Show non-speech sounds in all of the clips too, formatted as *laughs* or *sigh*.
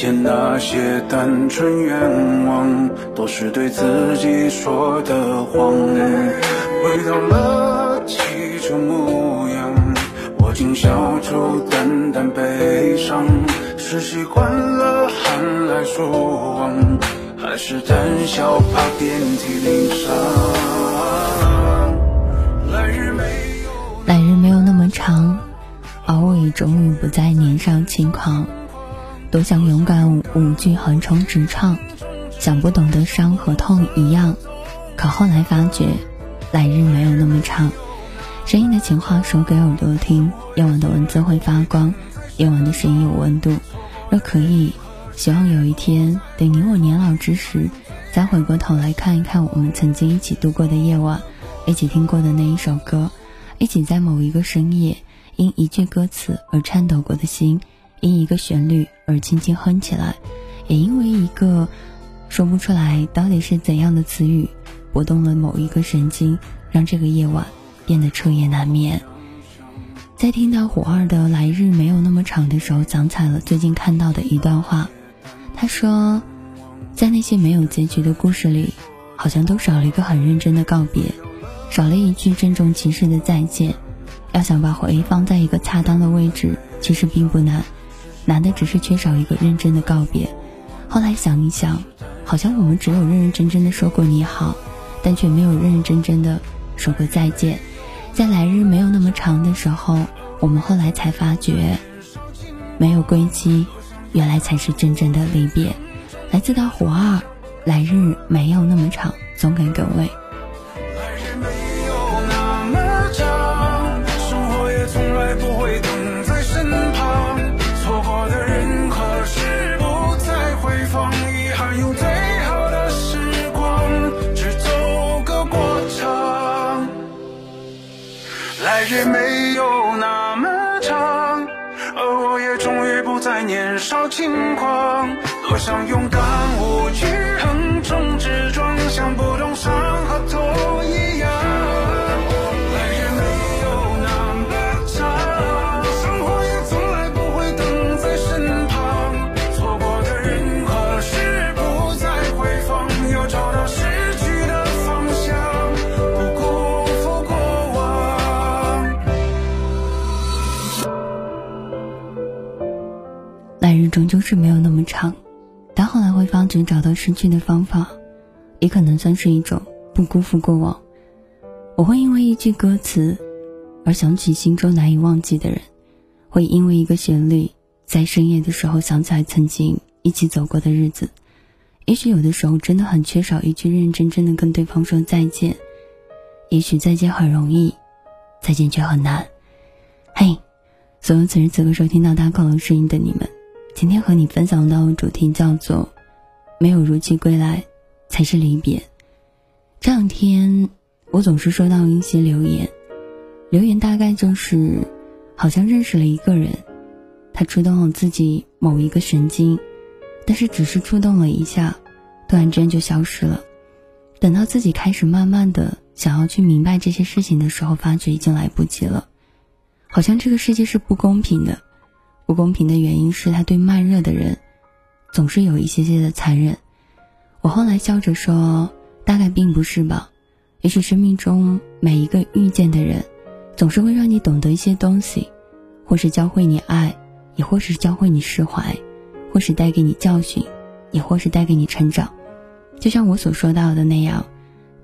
以前那些单纯愿望，都是对自己说的谎。回到了起初模样，我竟笑出淡淡悲伤。是习惯了寒来暑往，还是胆小怕遍体鳞伤？来日没有，来日没有那么长，而我也终于不再年少轻狂。多想勇敢舞剧横冲直撞，想不懂得伤和痛一样。可后来发觉，来日没有那么长。声音的情话说给耳朵听，夜晚的文字会发光，夜晚的声音有温度。若可以，希望有一天，等你我年老之时，再回过头来看一看我们曾经一起度过的夜晚，一起听过的那一首歌，一起在某一个深夜，因一句歌词而颤抖过的心。因一个旋律而轻轻哼起来，也因为一个说不出来到底是怎样的词语，拨动了某一个神经，让这个夜晚变得彻夜难眠。在听到虎二的《来日没有那么长》的时候，想起了最近看到的一段话。他说，在那些没有结局的故事里，好像都少了一个很认真的告别，少了一句郑重其事的再见。要想把回忆放在一个恰当的位置，其实并不难。难的只是缺少一个认真的告别。后来想一想，好像我们只有认认真真的说过你好，但却没有认认真真的说过再见。在来日没有那么长的时候，我们后来才发觉，没有归期，原来才是真正的离别。来自大虎二，来日没有那么长，送给各位。也没有那么长，而我也终于不再年少轻狂。多想勇敢无惧，终究是没有那么长，但后来会发觉找到失去的方法，也可能算是一种不辜负过往。我会因为一句歌词而想起心中难以忘记的人，会因为一个旋律在深夜的时候想起来曾经一起走过的日子。也许有的时候真的很缺少一句认认真真的跟对方说再见。也许再见很容易，再见却很难。嘿，所有此时此刻收听到大恐龙声音的你们。今天和你分享到的主题叫做“没有如期归来，才是离别”。这两天我总是收到一些留言，留言大概就是好像认识了一个人，他触动了自己某一个神经，但是只是触动了一下，突然之间就消失了。等到自己开始慢慢的想要去明白这些事情的时候，发觉已经来不及了。好像这个世界是不公平的。不公平的原因是他对慢热的人，总是有一些些的残忍。我后来笑着说，大概并不是吧。也许生命中每一个遇见的人，总是会让你懂得一些东西，或是教会你爱，也或是教会你释怀，或是带给你教训，也或是带给你成长。就像我所说到的那样，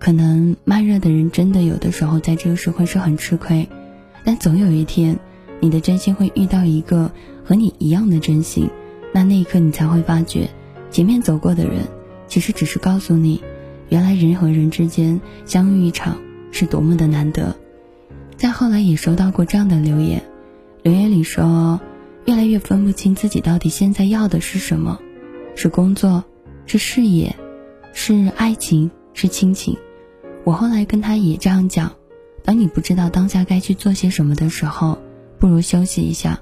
可能慢热的人真的有的时候在这个社会是很吃亏，但总有一天，你的真心会遇到一个。和你一样的真心，那那一刻你才会发觉，前面走过的人，其实只是告诉你，原来人和人之间相遇一场是多么的难得。再后来也收到过这样的留言，留言里说，越来越分不清自己到底现在要的是什么，是工作，是事业，是爱情，是亲情。我后来跟他也这样讲，当你不知道当下该去做些什么的时候，不如休息一下。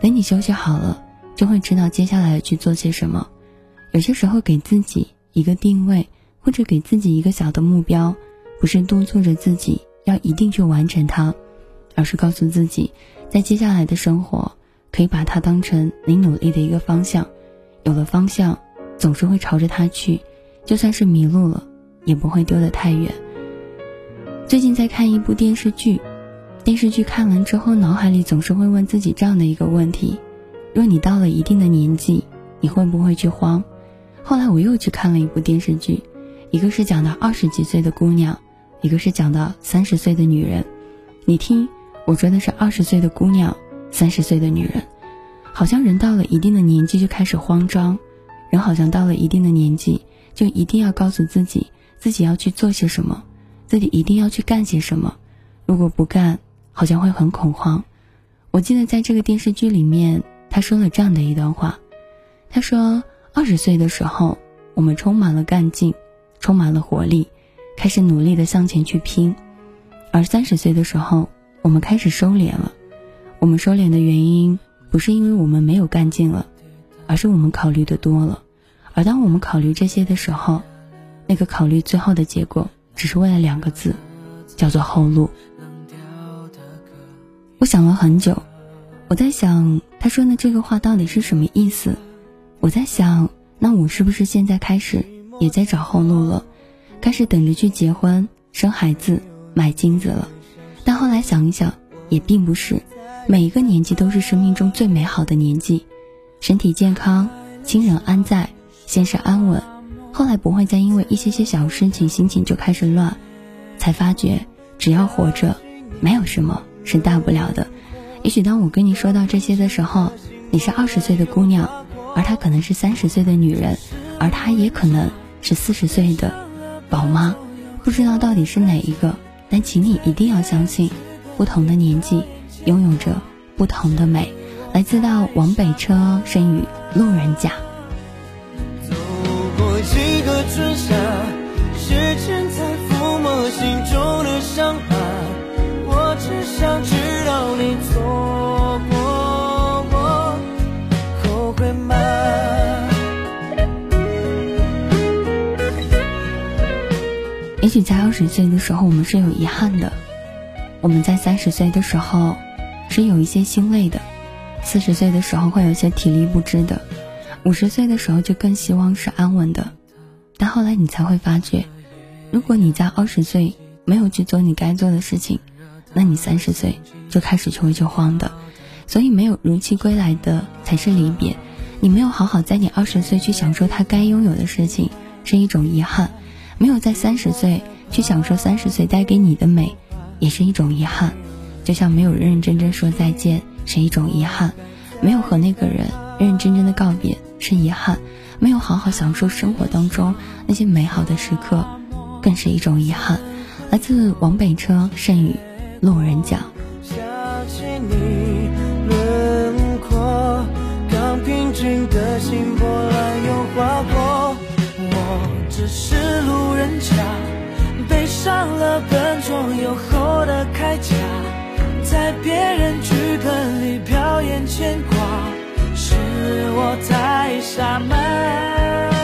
等你休息好了，就会知道接下来去做些什么。有些时候，给自己一个定位，或者给自己一个小的目标，不是督促着自己要一定去完成它，而是告诉自己，在接下来的生活，可以把它当成你努力的一个方向，有了方向，总是会朝着它去，就算是迷路了，也不会丢得太远。最近在看一部电视剧，电视剧看完之后，脑海里总是会问自己这样的一个问题：若你到了一定的年纪，你会不会去慌？后来我又去看了一部电视剧，一个是讲的二十几岁的姑娘，一个是讲的三十岁的女人。你听，我说的是二十岁的姑娘，三十岁的女人。好像人到了一定的年纪就开始慌张，人好像到了一定的年纪就一定要告诉自己自己要去做些什么，自己一定要去干些什么。如果不干，好像会很恐慌。我记得在这个电视剧里面，他说了这样的一段话，他说：二十岁的时候，我们充满了干劲，充满了活力，开始努力的向前去拼；而三十岁的时候，我们开始收敛了。我们收敛的原因。不是因为我们没有干劲了，而是我们考虑的多了。而当我们考虑这些的时候，那个考虑最后的结果，只是为了两个字，叫做后路。想了很久，我在想他说的这个话到底是什么意思？我在想，那我是不是现在开始也在找后路了？开始等着去结婚、生孩子、买金子了？但后来想一想，也并不是。每一个年纪都是生命中最美好的年纪，身体健康，亲人安在，现实安稳，后来不会再因为一些些小事情心情就开始乱，才发觉只要活着，没有什么是大不了的。也许当我跟你说到这些的时候，你是二十岁的姑娘，而她可能是三十岁的女人，而她也可能是四十岁的宝妈，不知道到底是哪一个，但请你一定要相信，不同的年纪。拥有着不同的美，来自到往北车生于路人甲。走过几个春夏，时间许在二十岁的时候，我们是有遗憾的；我们在三十岁的时候。是有一些心累的，四十岁的时候会有些体力不支的，五十岁的时候就更希望是安稳的，但后来你才会发觉，如果你在二十岁没有去做你该做的事情，那你三十岁就开始就会就慌的，所以没有如期归来的才是离别，你没有好好在你二十岁去享受他该拥有的事情是一种遗憾，没有在三十岁去享受三十岁带给你的美，也是一种遗憾。就像没有认认真真说再见是一种遗憾，没有和那个人认认真真的告别是遗憾，没有好好享受生活当中那些美好的时刻，更是一种遗憾。来自王北车剩余路人甲。刚平静的心波澜又划过只是路人甲背上了笨重又厚的铠甲。在别人剧本里表演牵挂，是我太傻吗？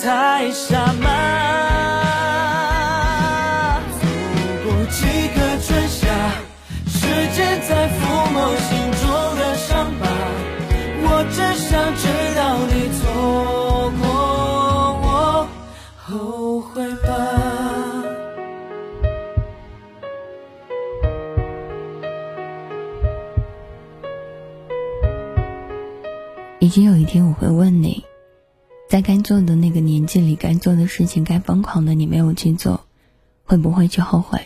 太傻吗？走过几个春夏，时间在抚摸心中的伤疤，我只想知道你错过我，后悔吧。也许有一天我会问你，在该做的那个年纪里，该做的事情，该疯狂的你没有去做，会不会去后悔？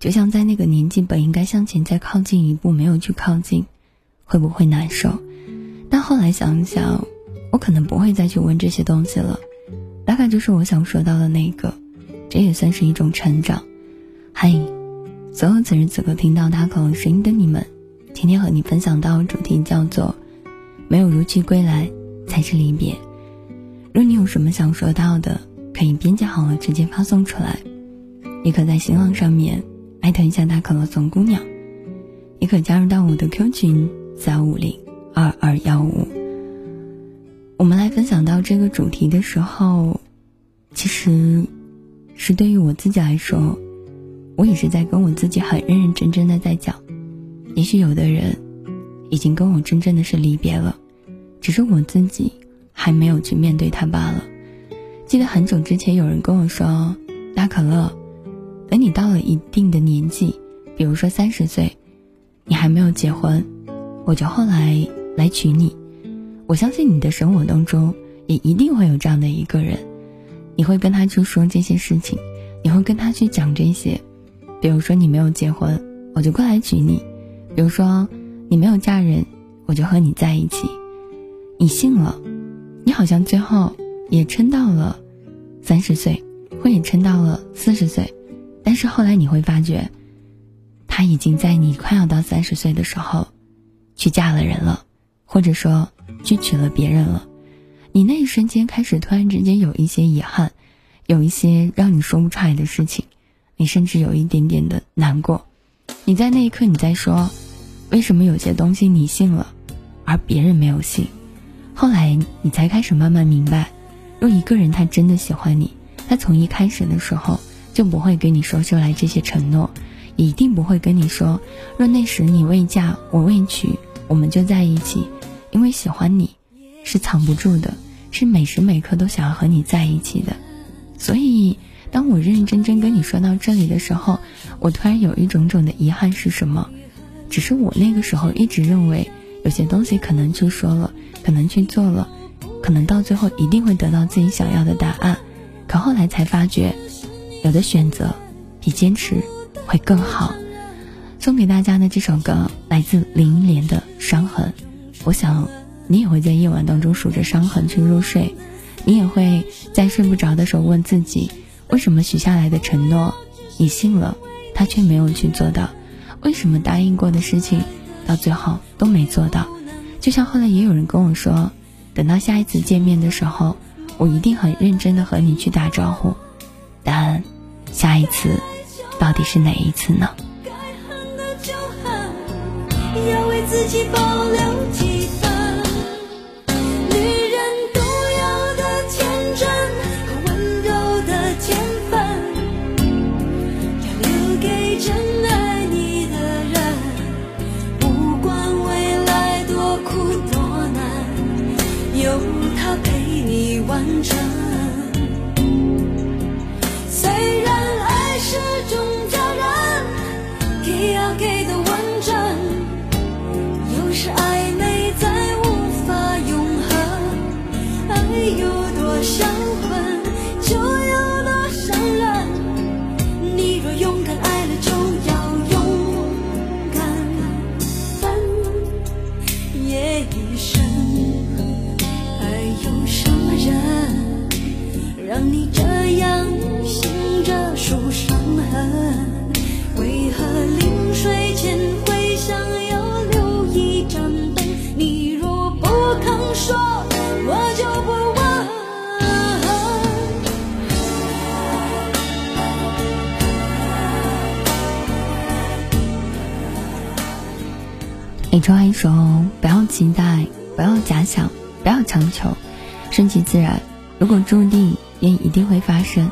就像在那个年纪本应该向前再靠近一步，没有去靠近，会不会难受？但后来想想，我可能不会再去问这些东西了。大概就是我想说到的那个，这也算是一种成长。嗨，所有此时此刻听到他口声音的你们，今天和你分享到的主题叫做。没有如期归来，才是离别。若你有什么想说到的，可以编辑好了直接发送出来，你可在新浪上面艾特一下大可乐总姑娘，也可加入到我的 Q 群三五零二二幺五。我们来分享到这个主题的时候，其实是对于我自己来说，我也是在跟我自己很认认真真的在讲。也许有的人已经跟我真正的是离别了，只是我自己。还没有去面对他罢了。记得很久之前有人跟我说：“大可乐，等你到了一定的年纪，比如说三十岁，你还没有结婚，我就后来来娶你。我相信你的生活当中也一定会有这样的一个人，你会跟他去说这些事情，你会跟他去讲这些。比如说你没有结婚，我就过来娶你；比如说你没有嫁人，我就和你在一起。你信了。”你好像最后也撑到了三十岁，或也撑到了四十岁，但是后来你会发觉，他已经在你快要到三十岁的时候，去嫁了人了，或者说去娶了别人了。你那一瞬间开始突然之间有一些遗憾，有一些让你说不出来的事情，你甚至有一点点的难过。你在那一刻你在说，为什么有些东西你信了，而别人没有信？后来你才开始慢慢明白，若一个人他真的喜欢你，他从一开始的时候就不会跟你说出来这些承诺，一定不会跟你说，若那时你未嫁我未娶，我们就在一起，因为喜欢你是藏不住的，是每时每刻都想要和你在一起的。所以，当我认认真真跟你说到这里的时候，我突然有一种种的遗憾是什么？只是我那个时候一直认为，有些东西可能就说了。可能去做了，可能到最后一定会得到自己想要的答案，可后来才发觉，有的选择比坚持会更好。送给大家的这首歌来自林忆莲的《伤痕》，我想你也会在夜晚当中数着伤痕去入睡，你也会在睡不着的时候问自己，为什么许下来的承诺你信了，他却没有去做到？为什么答应过的事情到最后都没做到？就像后来也有人跟我说，等到下一次见面的时候，我一定很认真的和你去打招呼。但下一次到底是哪一次呢？一首，不要期待，不要假想，不要强求，顺其自然。如果注定，也一定会发生。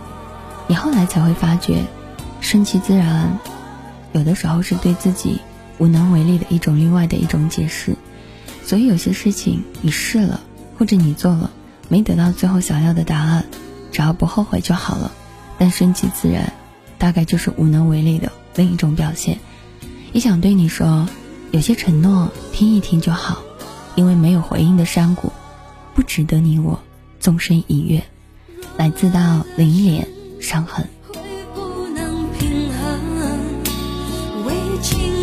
你后来才会发觉，顺其自然，有的时候是对自己无能为力的一种另外的一种解释。所以有些事情你试了，或者你做了，没得到最后想要的答案，只要不后悔就好了。但顺其自然，大概就是无能为力的另一种表现。也想对你说。有些承诺听一听就好，因为没有回应的山谷，不值得你我纵身一跃。来自到零点伤痕。该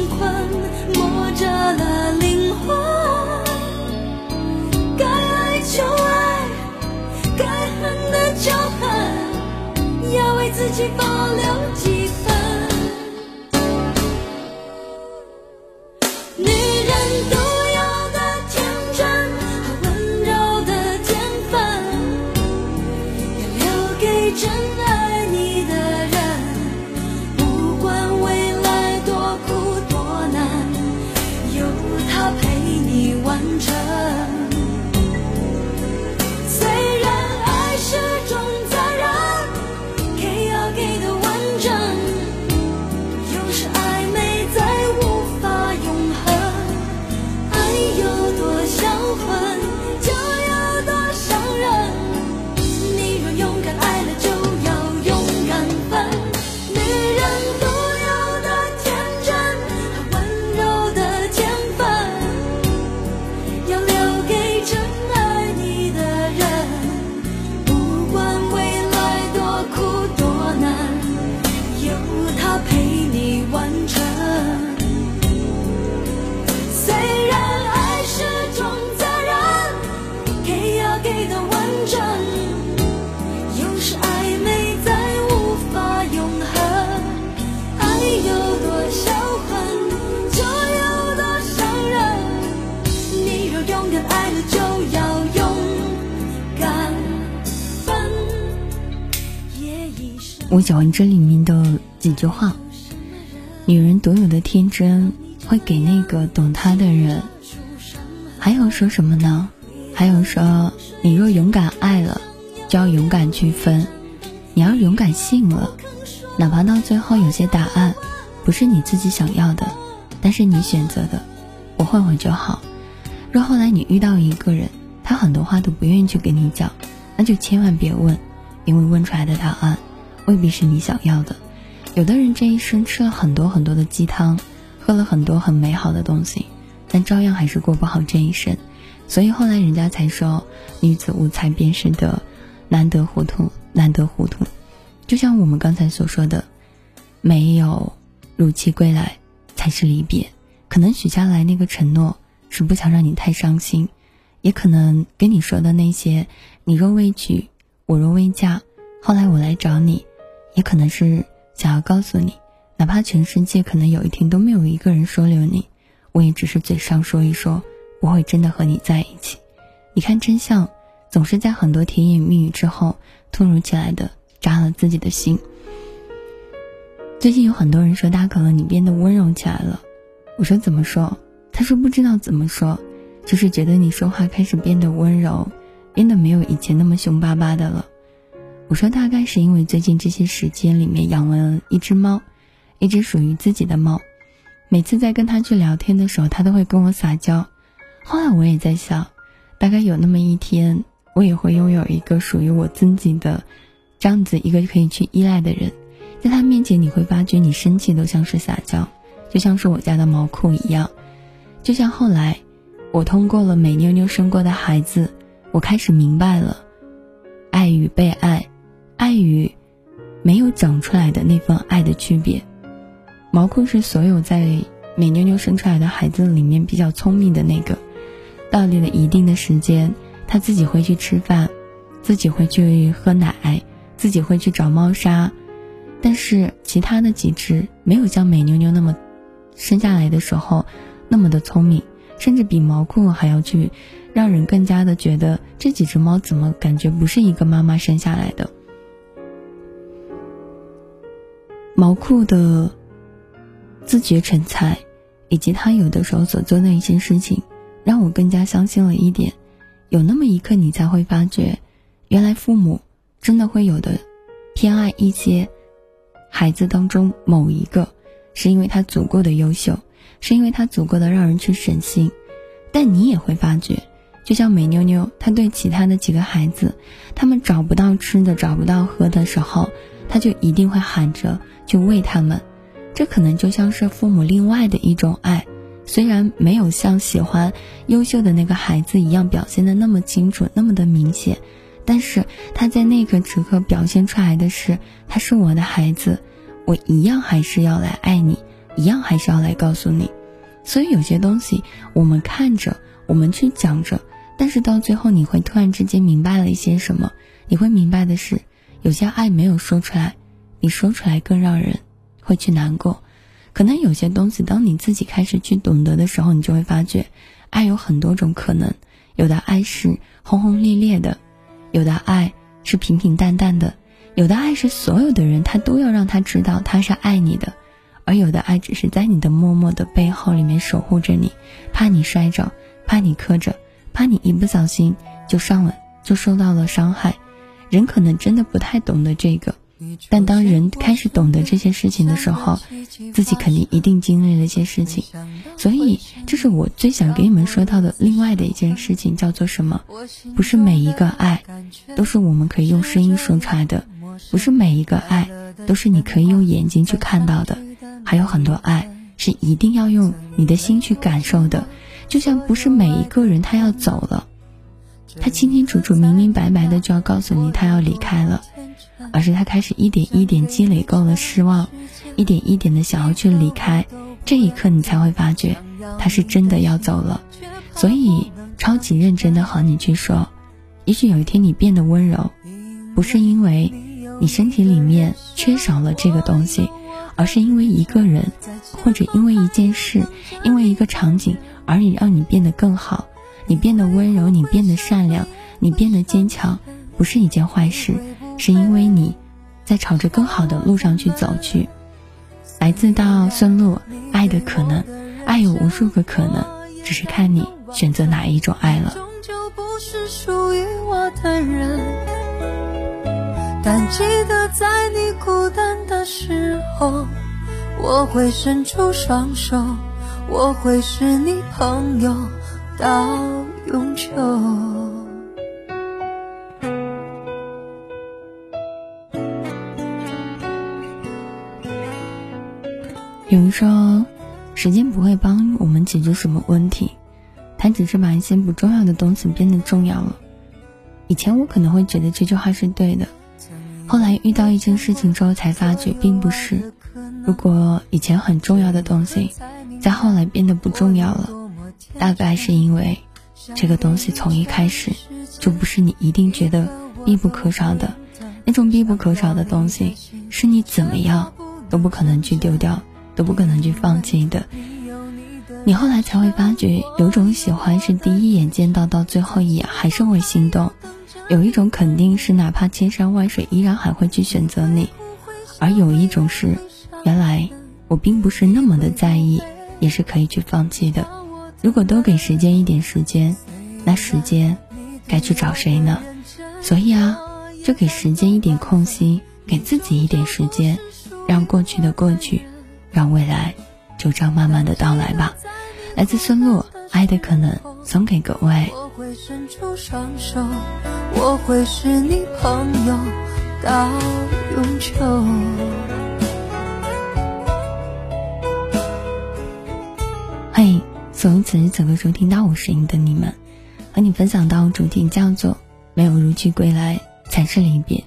我喜欢这里面的几句话：女人独有的天真会给那个懂她的人。还有说什么呢？还有说，你若勇敢爱了，就要勇敢去分；你要勇敢信了，哪怕到最后有些答案不是你自己想要的，但是你选择的，不后悔就好。若后来你遇到一个人，他很多话都不愿意去跟你讲，那就千万别问，因为问出来的答案。未必是你想要的。有的人这一生吃了很多很多的鸡汤，喝了很多很美好的东西，但照样还是过不好这一生。所以后来人家才说，女子无才便是德，难得糊涂，难得糊涂。就像我们刚才所说的，没有如期归来才是离别。可能许下来那个承诺是不想让你太伤心，也可能跟你说的那些，你若未娶，我若未嫁，后来我来找你。也可能是想要告诉你，哪怕全世界可能有一天都没有一个人收留你，我也只是嘴上说一说，不会真的和你在一起。你看，真相总是在很多甜言蜜语之后，突如其来的扎了自己的心。最近有很多人说大可乐你变得温柔起来了，我说怎么说？他说不知道怎么说，就是觉得你说话开始变得温柔，变得没有以前那么凶巴巴的了。我说大概是因为最近这些时间里面养了一只猫，一只属于自己的猫。每次在跟他去聊天的时候，他都会跟我撒娇。后来我也在想，大概有那么一天，我也会拥有一个属于我自己的这样子一个可以去依赖的人。在他面前，你会发觉你生气都像是撒娇，就像是我家的毛裤一样。就像后来，我通过了美妞妞生过的孩子，我开始明白了，爱与被爱。爱与没有长出来的那份爱的区别。毛裤是所有在美妞妞生出来的孩子里面比较聪明的那个，到了一定的时间，他自己会去吃饭，自己会去喝奶，自己会去找猫砂。但是其他的几只没有像美妞妞那么生下来的时候那么的聪明，甚至比毛裤还要去让人更加的觉得这几只猫怎么感觉不是一个妈妈生下来的。毛裤的自觉成才，以及他有的时候所做的一些事情，让我更加相信了一点：有那么一刻，你才会发觉，原来父母真的会有的偏爱一些孩子当中某一个，是因为他足够的优秀，是因为他足够的让人去省心。但你也会发觉，就像美妞妞，她对其他的几个孩子，他们找不到吃的、找不到喝的时候，他就一定会喊着。去喂他们，这可能就像是父母另外的一种爱，虽然没有像喜欢优秀的那个孩子一样表现的那么清楚、那么的明显，但是他在那个时刻表现出来的是，他是我的孩子，我一样还是要来爱你，一样还是要来告诉你。所以有些东西我们看着，我们去讲着，但是到最后你会突然之间明白了一些什么，你会明白的是，有些爱没有说出来。你说出来更让人会去难过，可能有些东西，当你自己开始去懂得的时候，你就会发觉，爱有很多种可能，有的爱是轰轰烈烈的，有的爱是平平淡淡的，有的爱是所有的人他都要让他知道他是爱你的，而有的爱只是在你的默默的背后里面守护着你，怕你摔着，怕你磕着，怕你一不小心就上了，就受到了伤害，人可能真的不太懂得这个。但当人开始懂得这些事情的时候，自己肯定一定经历了一些事情，所以这是我最想给你们说到的另外的一件事情，叫做什么？不是每一个爱都是我们可以用声音说出来的，不是每一个爱都是你可以用眼睛去看到的，还有很多爱是一定要用你的心去感受的，就像不是每一个人他要走了，他清清楚楚、明明白白的就要告诉你他要离开了。而是他开始一点一点积累够了失望，一点一点的想要去离开，这一刻你才会发觉他是真的要走了。所以超级认真的和你去说，也许有一天你变得温柔，不是因为你身体里面缺少了这个东西，而是因为一个人，或者因为一件事，因为一个场景，而你让你变得更好，你变得温柔，你变得善良，你变得坚强，不是一件坏事。是因为你在朝着更好的路上去走去。来自到孙露，爱的可能，爱有无数个可能，只是看你选择哪一种爱了。终究不是属于我的人，但记得在你孤单的时候，我会伸出双手，我会是你朋友到永久。有人说，时间不会帮我们解决什么问题，它只是把一些不重要的东西变得重要了。以前我可能会觉得这句话是对的，后来遇到一件事情之后才发觉并不是。如果以前很重要的东西，在后来变得不重要了，大概是因为这个东西从一开始就不是你一定觉得必不可少的那种必不可少的东西，是你怎么样都不可能去丢掉。都不可能去放弃的。你后来才会发觉，有种喜欢是第一眼见到，到最后一眼还是会心动；有一种肯定是哪怕千山万水，依然还会去选择你；而有一种是，原来我并不是那么的在意，也是可以去放弃的。如果都给时间一点时间，那时间该去找谁呢？所以啊，就给时间一点空隙，给自己一点时间，让过去的过去。让未来就这样慢慢的到来吧。来自孙露，《爱的可能》送给各位。我会伸出双手，我会是你朋友到永久。欢迎所有此时此刻收听到我声音的你们，和你分享到主题叫做“没有如期归来才是离别”。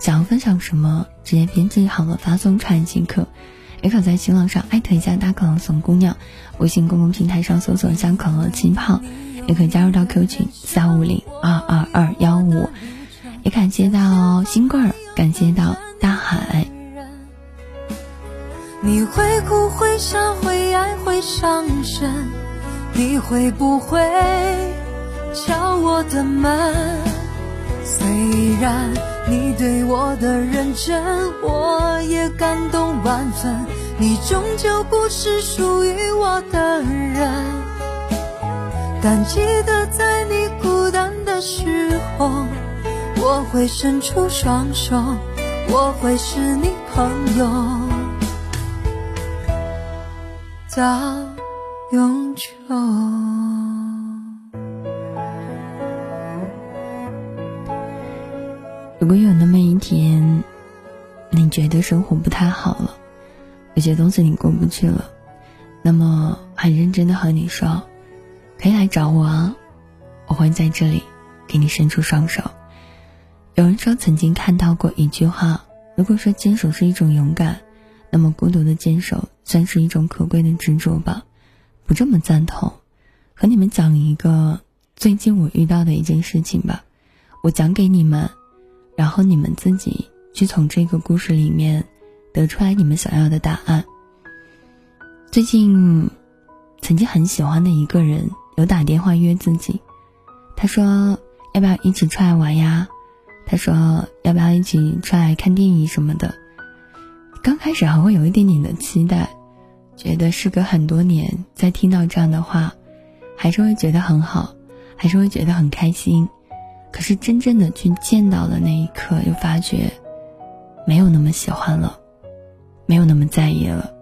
想要分享什么，直接编辑好了发送出来即可。也可在新浪上艾特一下大可乐怂姑娘，微信公共平台上搜索一下可乐气泡，也可以加入到 Q 群三五零二二二幺五。也感谢到新贵儿，感谢到大海。你会哭会笑会爱会伤神，你会不会敲我的门？虽然你对我的认真，我也感动万分。你终究不是属于我的人，但记得在你孤单的时候，我会伸出双手，我会是你朋友到永久。如果有那么一天，你觉得生活不太好了。有些东西你过不去了，那么很认真的和你说，可以来找我啊，我会在这里给你伸出双手。有人说曾经看到过一句话，如果说坚守是一种勇敢，那么孤独的坚守算是一种可贵的执着吧。不这么赞同，和你们讲一个最近我遇到的一件事情吧，我讲给你们，然后你们自己去从这个故事里面。得出来你们想要的答案。最近，曾经很喜欢的一个人有打电话约自己，他说要不要一起出来玩呀？他说要不要一起出来看电影什么的。刚开始还会有一点点的期待，觉得事隔很多年再听到这样的话，还是会觉得很好，还是会觉得很开心。可是真正的去见到的那一刻，又发觉没有那么喜欢了。没有那么在意了，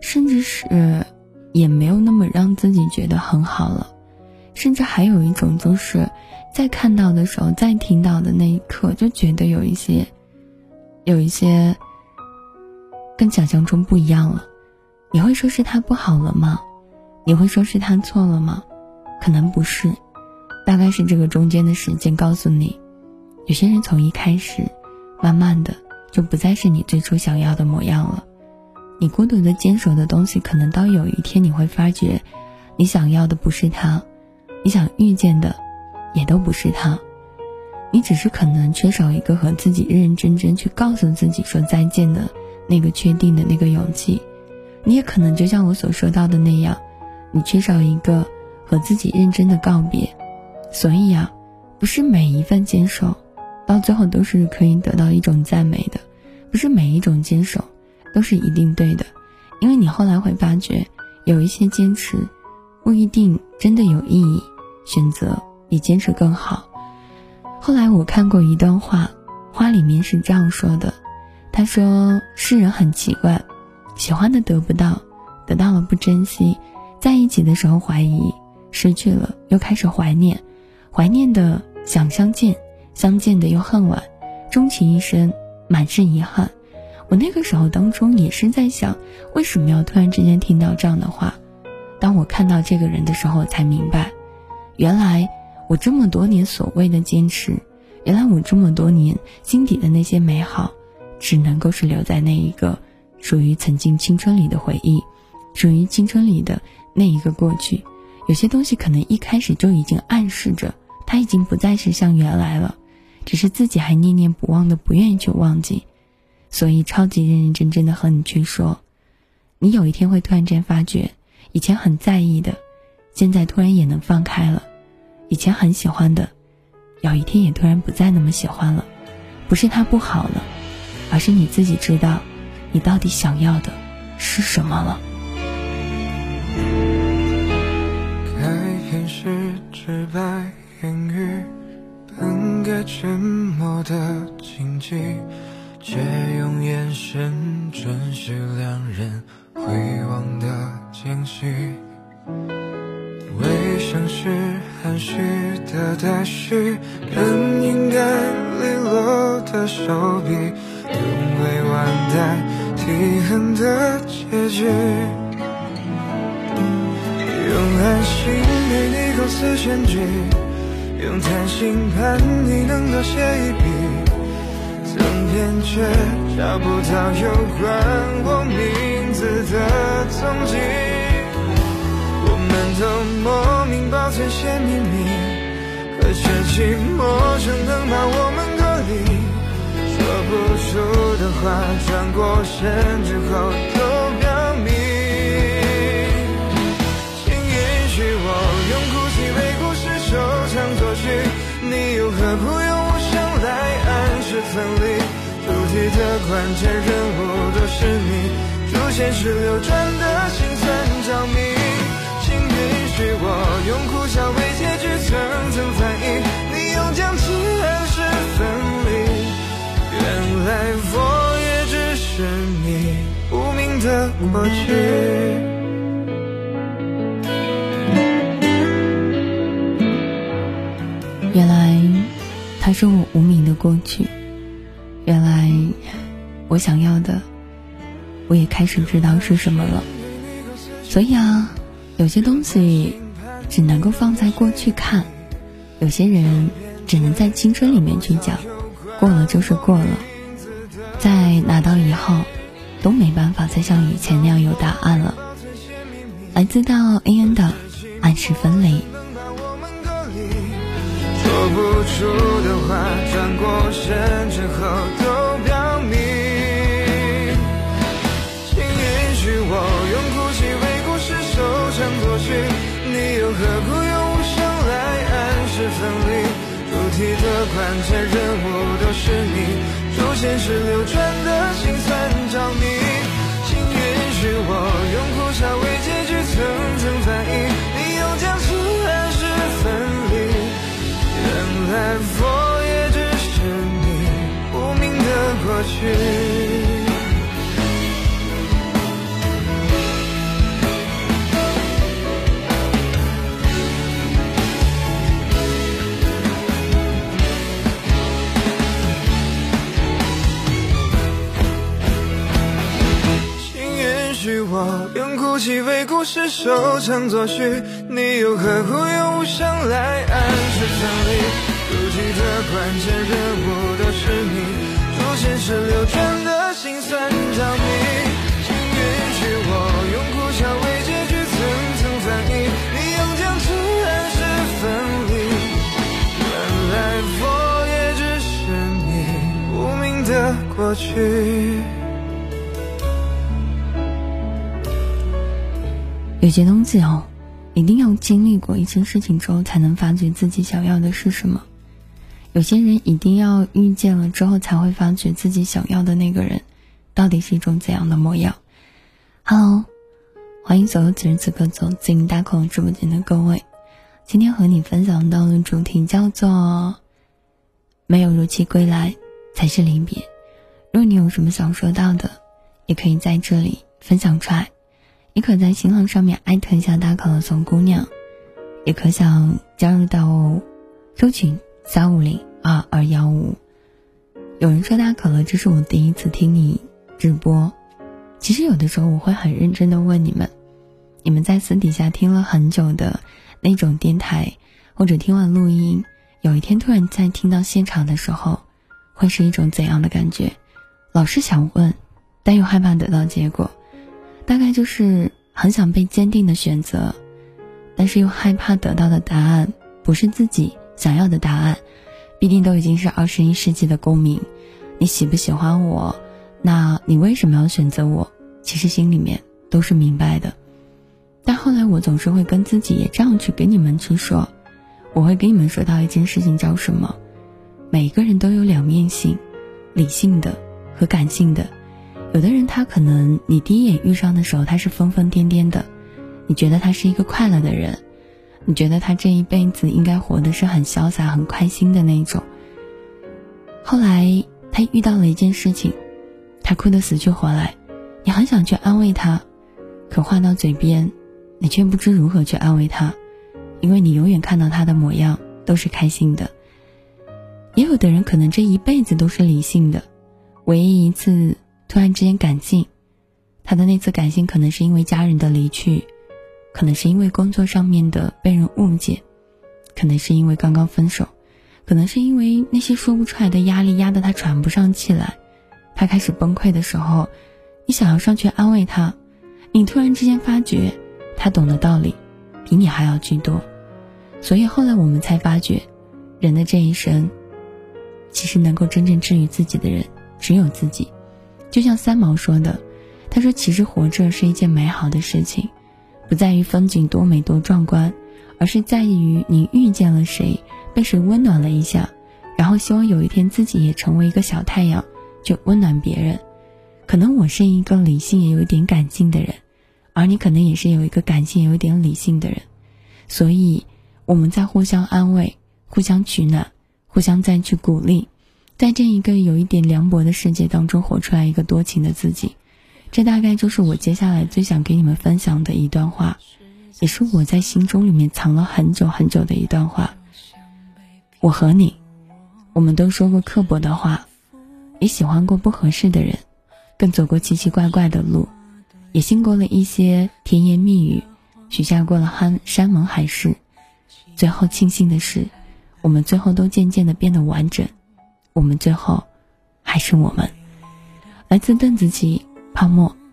甚至是也没有那么让自己觉得很好了，甚至还有一种就是在看到的时候，在听到的那一刻，就觉得有一些，有一些跟想象中不一样了。你会说是他不好了吗？你会说是他错了吗？可能不是，大概是这个中间的时间告诉你，有些人从一开始，慢慢的就不再是你最初想要的模样了。你孤独的坚守的东西，可能到有一天你会发觉，你想要的不是他，你想遇见的，也都不是他，你只是可能缺少一个和自己认认真真去告诉自己说再见的那个确定的那个勇气，你也可能就像我所说到的那样，你缺少一个和自己认真的告别，所以啊，不是每一份坚守，到最后都是可以得到一种赞美的。不是每一种坚守都是一定对的，因为你后来会发觉，有一些坚持不一定真的有意义，选择比坚持更好。后来我看过一段话，话里面是这样说的：“他说，世人很奇怪，喜欢的得不到，得到了不珍惜，在一起的时候怀疑，失去了又开始怀念，怀念的想相见，相见的又恨晚，终其一生满是遗憾。”我那个时候当中也是在想，为什么要突然之间听到这样的话？当我看到这个人的时候，才明白，原来。我这么多年所谓的坚持，原来我这么多年心底的那些美好，只能够是留在那一个属于曾经青春里的回忆，属于青春里的那一个过去。有些东西可能一开始就已经暗示着，他已经不再是像原来了，只是自己还念念不忘的，不愿意去忘记。所以超级认认真真的和你去说，你有一天会突然间发觉，以前很在意的，现在突然也能放开了。以前很喜欢的，有一天也突然不再那么喜欢了，不是他不好了，而是你自己知道，你到底想要的是什么了。改变是直白言语，本该沉默的禁忌，却用眼神准许两人回望的间隙。微笑是含蓄的待续，更应该利落的手笔，用委婉代替恨的结局，用安心给你构思全局，用贪心盼你能多写一笔，怎偏却找不到有关我名字的踪迹。我们都莫名保存些秘密，可却寂寞成能把我们隔离。说不出的话，转过身之后都你又何苦用无声来暗示分离？主题的关键人物都是你，主线是流转的心酸着迷。请允许我用苦笑为结局，层层翻译。你用将其暗示分离，原来我也只是你无名的过去。原来他是我无名的过去，原来我想要的，我也开始知道是什么了。所以啊。有些东西只能够放在过去看，有些人只能在青春里面去讲，过了就是过了，在拿到以后都没办法再像以前那样有答案了。来自到 A N 的暗示分离。不出的话转过身之后都表明请允许我用哭泣为故事收场作序你又何苦用无声来暗示分离主题的关键人物都是你主线是流转的心酸着迷请允许我用苦笑为结局层来我也只是你无名的过去。用哭泣为故事收场作序，你又何苦用无声来暗示分离？主题的关键人物都是你，主线是流转的心酸着迷。请允许我用苦笑为结局，层层翻译。你用将其暗示分离，原来我也只是你无名的过去。有些东西哦，一定要经历过一些事情之后，才能发觉自己想要的是什么。有些人一定要遇见了之后，才会发觉自己想要的那个人，到底是一种怎样的模样。Hello，欢迎所有此时此刻走进大口直播间的各位。今天和你分享到的主题叫做“没有如期归来，才是离别”。如果你有什么想说到的，也可以在这里分享出来。你可在新浪上面艾特一下大口的怂姑娘，也可想加入到 Q 群三五零二二幺五。有人说大可乐，这是我第一次听你直播。其实有的时候我会很认真的问你们，你们在私底下听了很久的。那种电台，或者听完录音，有一天突然在听到现场的时候，会是一种怎样的感觉？老是想问，但又害怕得到结果，大概就是很想被坚定的选择，但是又害怕得到的答案不是自己想要的答案。毕竟都已经是二十一世纪的公民，你喜不喜欢我？那你为什么要选择我？其实心里面都是明白的。但后来我总是会跟自己也这样去跟你们去说，我会跟你们说到一件事情叫什么？每一个人都有两面性，理性的和感性的。有的人他可能你第一眼遇上的时候他是疯疯癫癫的，你觉得他是一个快乐的人，你觉得他这一辈子应该活的是很潇洒很开心的那种。后来他遇到了一件事情，他哭得死去活来，你很想去安慰他，可话到嘴边。你却不知如何去安慰他，因为你永远看到他的模样都是开心的。也有的人可能这一辈子都是理性的，唯一一次突然之间感性，他的那次感性可能是因为家人的离去，可能是因为工作上面的被人误解，可能是因为刚刚分手，可能是因为那些说不出来的压力压得他喘不上气来，他开始崩溃的时候，你想要上去安慰他，你突然之间发觉。他懂的道理，比你还要居多，所以后来我们才发觉，人的这一生，其实能够真正治愈自己的人只有自己。就像三毛说的，他说：“其实活着是一件美好的事情，不在于风景多美多壮观，而是在于你遇见了谁，被谁温暖了一下，然后希望有一天自己也成为一个小太阳，去温暖别人。可能我是一个理性也有一点感性的人。”而你可能也是有一个感性也、有一点理性的人，所以我们在互相安慰、互相取暖、互相再去鼓励，在这一个有一点凉薄的世界当中，活出来一个多情的自己。这大概就是我接下来最想给你们分享的一段话，也是我在心中里面藏了很久很久的一段话。我和你，我们都说过刻薄的话，也喜欢过不合适的人，更走过奇奇怪怪的路。也信过了一些甜言蜜语，许下过了山山盟海誓，最后庆幸的是，我们最后都渐渐的变得完整，我们最后还是我们。来自邓紫棋，泡沫。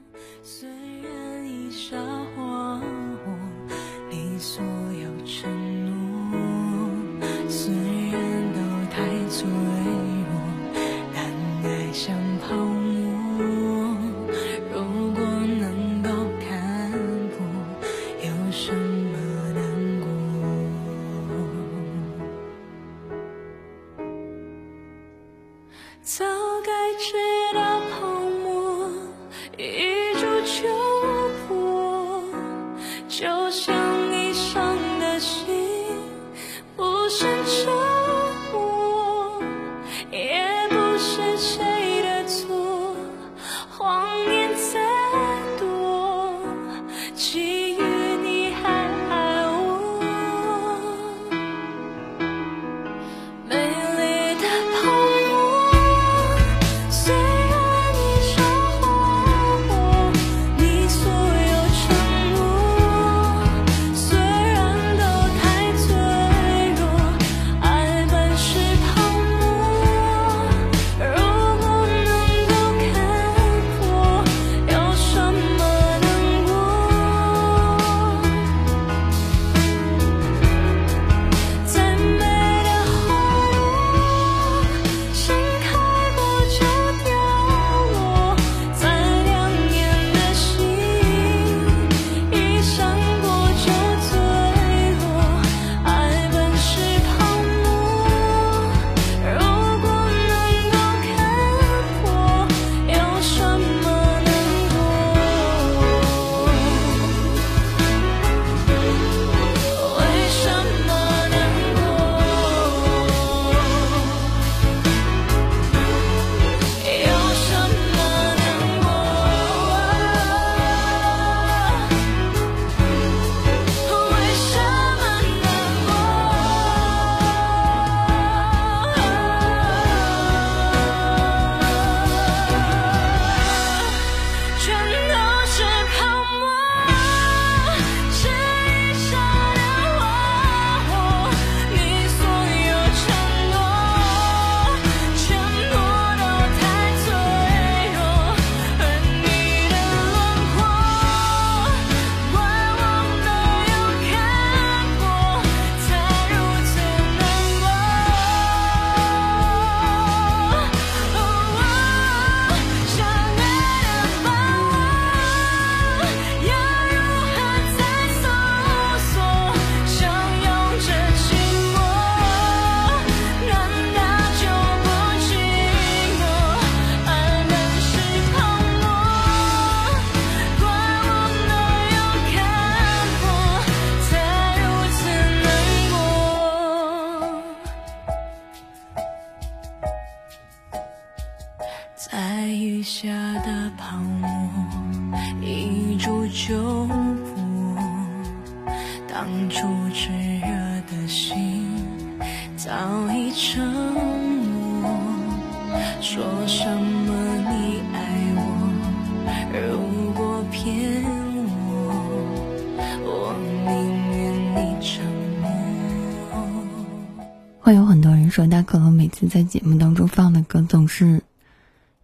说，大可乐每次在节目当中放的歌总是。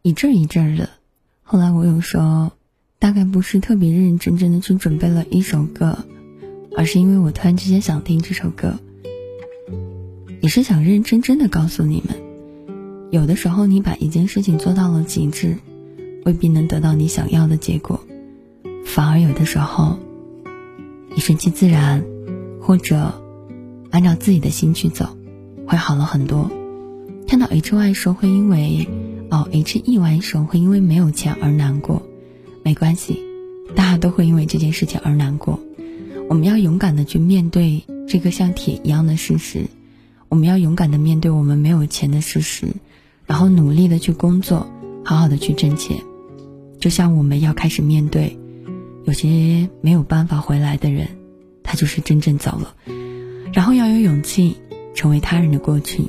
一阵一阵的，后来我又说，大概不是特别认认真真的去准备了一首歌，而是因为我突然之间想听这首歌，也是想认认真真的告诉你们，有的时候你把一件事情做到了极致，未必能得到你想要的结果，反而有的时候，你顺其自然，或者按照自己的心去走，会好了很多。看到 H Y 说会因为。哦，H E Y 说会因为没有钱而难过，没关系，大家都会因为这件事情而难过。我们要勇敢的去面对这个像铁一样的事实，我们要勇敢的面对我们没有钱的事实，然后努力的去工作，好好的去挣钱。就像我们要开始面对，有些没有办法回来的人，他就是真正走了。然后要有勇气成为他人的过去，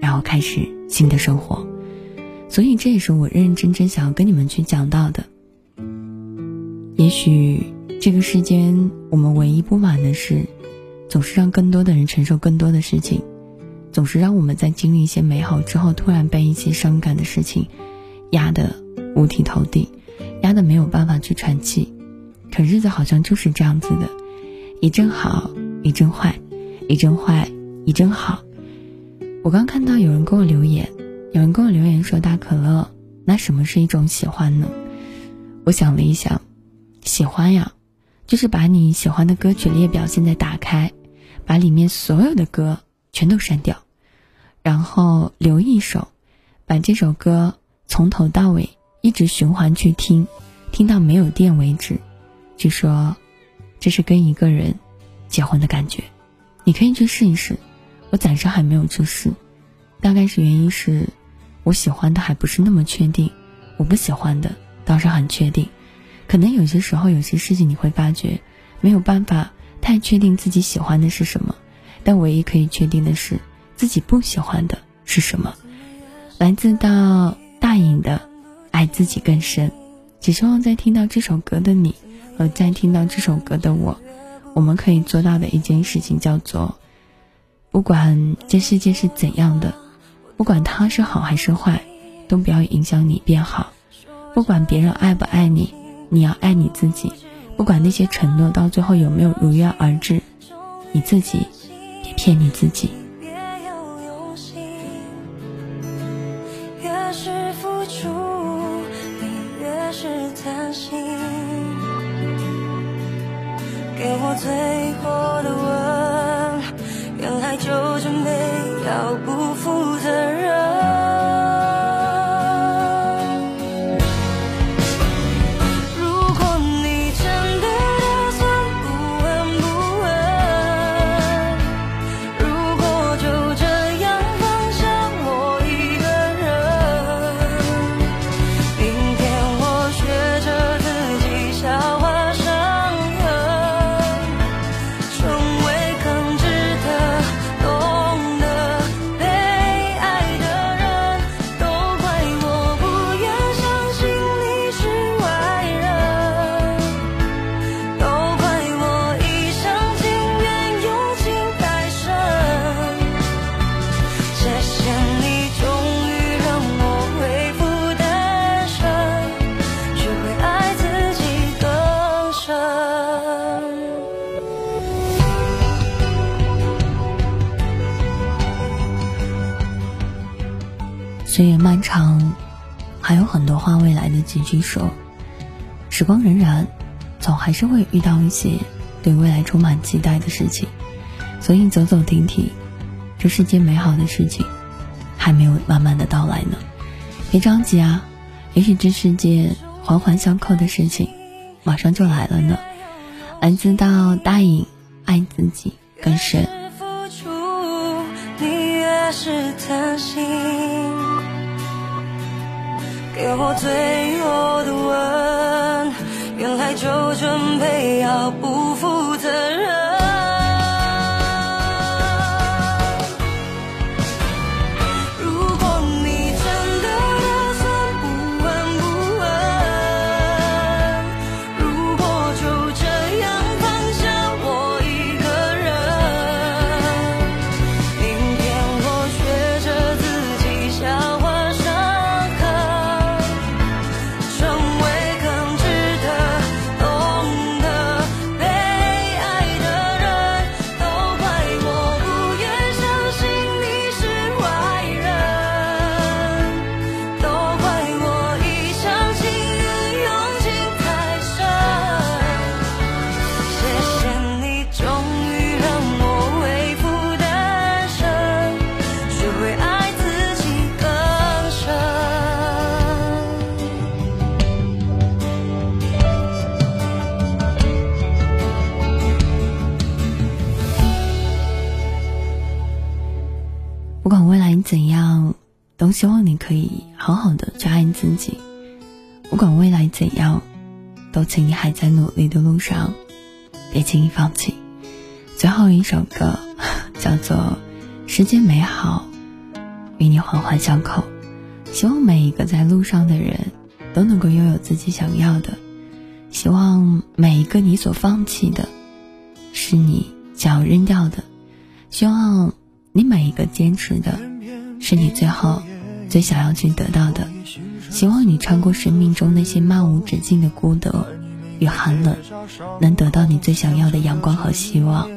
然后开始新的生活。所以这也是我认认真真想要跟你们去讲到的。也许这个世间我们唯一不满的是，总是让更多的人承受更多的事情，总是让我们在经历一些美好之后，突然被一些伤感的事情压得五体投地，压得没有办法去喘气。可日子好像就是这样子的，一阵好，一阵坏，一阵坏，你真好。我刚看到有人给我留言。有人给我留言说：“大可乐，那什么是一种喜欢呢？”我想了一想，喜欢呀，就是把你喜欢的歌曲列表现在打开，把里面所有的歌全都删掉，然后留一首，把这首歌从头到尾一直循环去听，听到没有电为止。据说，这是跟一个人结婚的感觉，你可以去试一试。我暂时还没有去试，大概是原因是。我喜欢的还不是那么确定，我不喜欢的倒是很确定。可能有些时候有些事情你会发觉，没有办法太确定自己喜欢的是什么，但唯一可以确定的是自己不喜欢的是什么。来自到大隐的爱自己更深，只希望在听到这首歌的你和在听到这首歌的我，我们可以做到的一件事情叫做，不管这世界是怎样的。不管他是好还是坏，都不要影响你变好。不管别人爱不爱你，你要爱你自己。不管那些承诺到最后有没有如约而至，你自己别骗你自己。越是付出，你越是贪心。给我最后的吻，就准备几句说。时光荏苒，总还是会遇到一些对未来充满期待的事情。所以走走停停，这世界美好的事情还没有慢慢的到来呢。别着急啊，也许这世界环环相扣的事情马上就来了呢。来自到大隐，爱自己更深。给给我最后的吻，原来就准备要不负希望你可以好好的去爱自己。不管未来怎样，都请你还在努力的路上，别轻易放弃。最后一首歌 *laughs* 叫做《世界美好》，与你环环相扣。希望每一个在路上的人都能够拥有自己想要的。希望每一个你所放弃的，是你想要扔掉的。希望。你每一个坚持的，是你最后最想要去得到的。希望你穿过生命中那些漫无止境的孤独与寒冷，能得到你最想要的阳光和希望。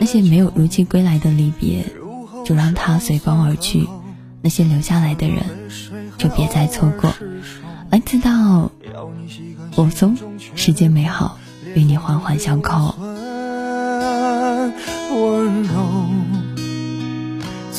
那些没有如期归来的离别，就让它随风而去；那些留下来的人，就别再错过。来自到我松，世界美好，与你环环相扣。